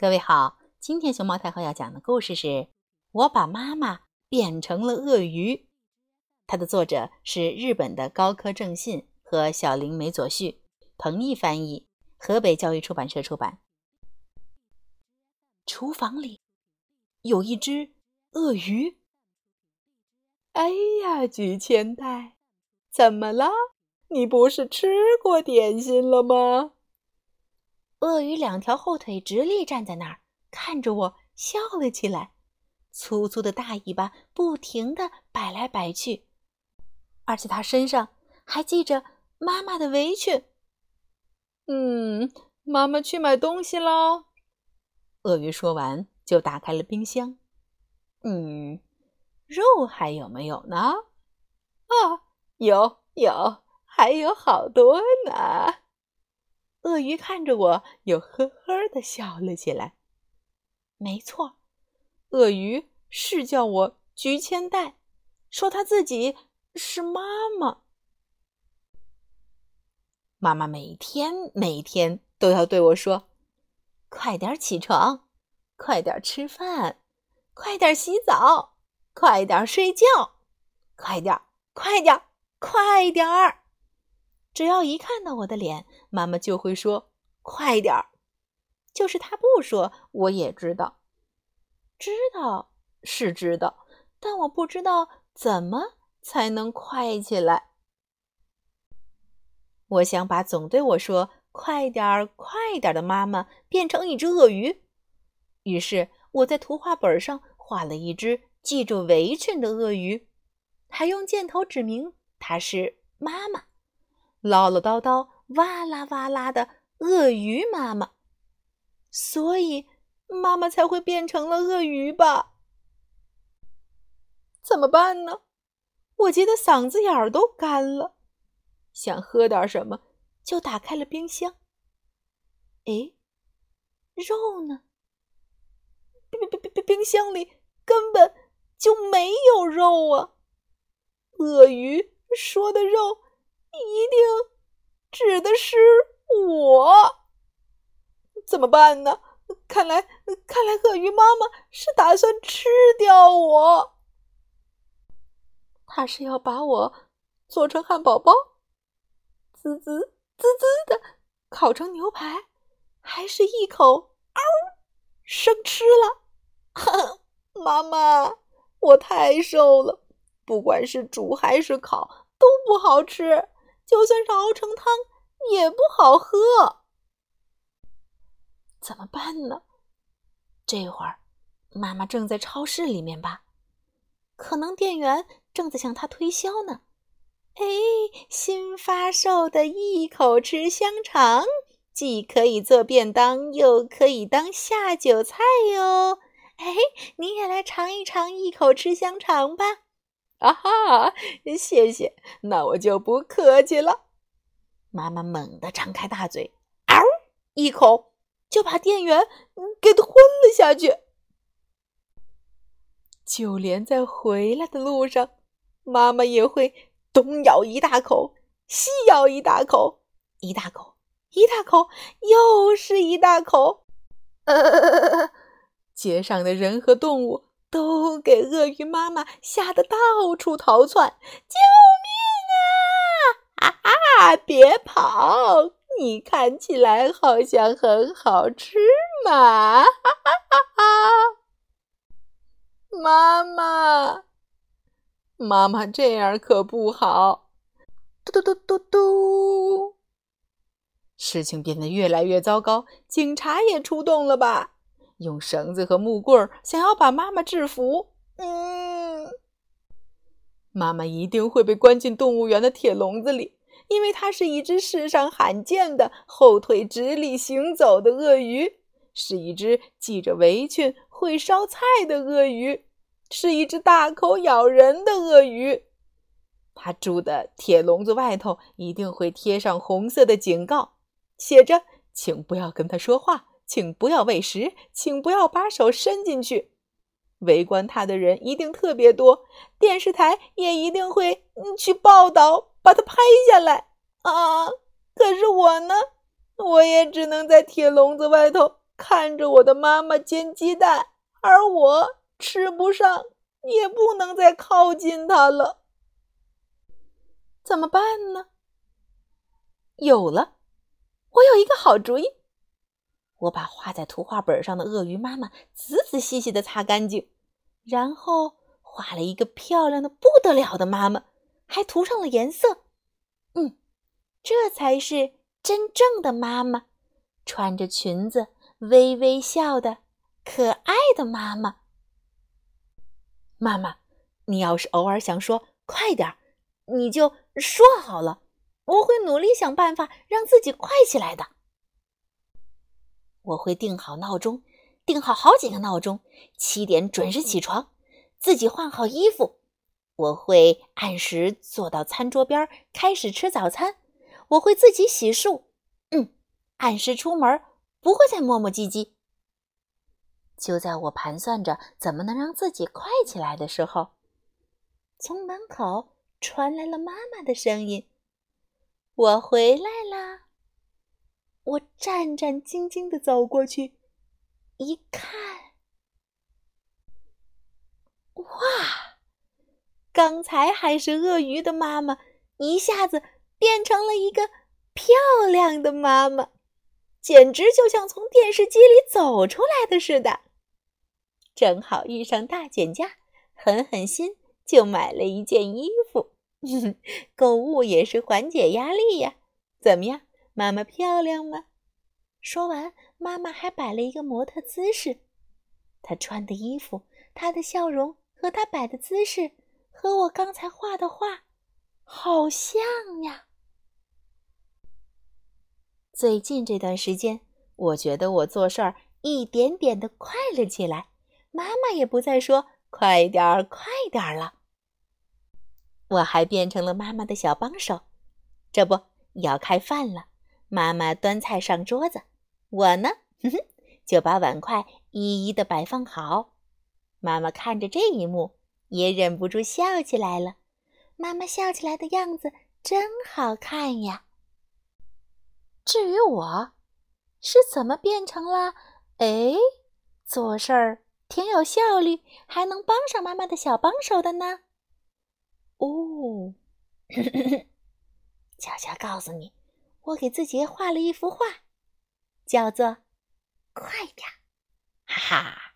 各位好，今天熊猫太后要讲的故事是《我把妈妈变成了鳄鱼》，它的作者是日本的高科正信和小林美佐绪，彭毅翻译，河北教育出版社出版。厨房里有一只鳄鱼。哎呀，菊千代，怎么了？你不是吃过点心了吗？鳄鱼两条后腿直立站在那儿，看着我笑了起来，粗粗的大尾巴不停地摆来摆去，而且它身上还系着妈妈的围裙。嗯，妈妈去买东西喽。鳄鱼说完就打开了冰箱。嗯，肉还有没有呢？啊，有有，还有好多呢。鳄鱼看着我，又呵呵的笑了起来。没错，鳄鱼是叫我菊千代，说他自己是妈妈。妈妈每天每天都要对我说：“快点起床，快点吃饭，快点洗澡，快点睡觉，快点，快点，快点儿。”只要一看到我的脸，妈妈就会说：“快点儿！”就是她不说，我也知道。知道是知道，但我不知道怎么才能快起来。我想把总对我说“快点儿，快点儿”的妈妈变成一只鳄鱼。于是我在图画本上画了一只系着围裙的鳄鱼，还用箭头指明它是妈妈。唠唠叨叨、哇啦哇啦的鳄鱼妈妈，所以妈妈才会变成了鳄鱼吧？怎么办呢？我急得嗓子眼儿都干了，想喝点什么，就打开了冰箱。哎，肉呢？冰冰冰冰冰箱里根本就没有肉啊！鳄鱼说的肉。一定指的是我，怎么办呢？看来，看来鳄鱼妈妈是打算吃掉我。他是要把我做成汉堡包，滋滋滋滋的烤成牛排，还是一口嗷生吃了？妈妈，我太瘦了，不管是煮还是烤都不好吃。就算是熬成汤，也不好喝。怎么办呢？这会儿，妈妈正在超市里面吧？可能店员正在向她推销呢。哎，新发售的一口吃香肠，既可以做便当，又可以当下酒菜哟。哎，你也来尝一尝一口吃香肠吧。啊哈！谢谢，那我就不客气了。妈妈猛地张开大嘴，嗷一口就把店员给吞了下去。就连在回来的路上，妈妈也会东咬一大口，西咬一大口，一大口，一大口，又是一大口。呃，街上的人和动物。都给鳄鱼妈妈吓得到处逃窜！救命啊！啊啊！别跑！你看起来好像很好吃嘛！哈哈哈哈！妈妈，妈妈这样可不好！嘟嘟嘟嘟嘟！事情变得越来越糟糕，警察也出动了吧？用绳子和木棍儿想要把妈妈制服，嗯，妈妈一定会被关进动物园的铁笼子里，因为它是一只世上罕见的后腿直立行走的鳄鱼，是一只系着围裙会烧菜的鳄鱼，是一只大口咬人的鳄鱼。它住的铁笼子外头一定会贴上红色的警告，写着：“请不要跟他说话。”请不要喂食，请不要把手伸进去。围观他的人一定特别多，电视台也一定会去报道，把它拍下来啊！可是我呢，我也只能在铁笼子外头看着我的妈妈煎鸡蛋，而我吃不上，也不能再靠近她了。怎么办呢？有了，我有一个好主意。我把画在图画本上的鳄鱼妈妈仔仔细细的擦干净，然后画了一个漂亮的不得了的妈妈，还涂上了颜色。嗯，这才是真正的妈妈，穿着裙子。微微笑的可爱的妈妈，妈妈，你要是偶尔想说快点儿，你就说好了，我会努力想办法让自己快起来的。我会定好闹钟，定好好几个闹钟，七点准时起床，自己换好衣服。我会按时坐到餐桌边开始吃早餐。我会自己洗漱，嗯，按时出门。不会再磨磨唧唧。就在我盘算着怎么能让自己快起来的时候，从门口传来了妈妈的声音：“我回来啦！”我战战兢兢的走过去，一看，哇！刚才还是鳄鱼的妈妈，一下子变成了一个漂亮的妈妈。简直就像从电视机里走出来的似的。正好遇上大减价，狠狠心就买了一件衣服。购物也是缓解压力呀。怎么样，妈妈漂亮吗？说完，妈妈还摆了一个模特姿势。她穿的衣服，她的笑容和她摆的姿势，和我刚才画的画好像呀。最近这段时间，我觉得我做事儿一点点的快了起来。妈妈也不再说“快点儿，快点儿”了。我还变成了妈妈的小帮手。这不要开饭了，妈妈端菜上桌子，我呢，哼哼，就把碗筷一一的摆放好。妈妈看着这一幕，也忍不住笑起来了。妈妈笑起来的样子真好看呀。至于我，是怎么变成了哎，做事儿挺有效率，还能帮上妈妈的小帮手的呢？哦，悄悄告诉你，我给自己画了一幅画，叫做“快点”，哈哈。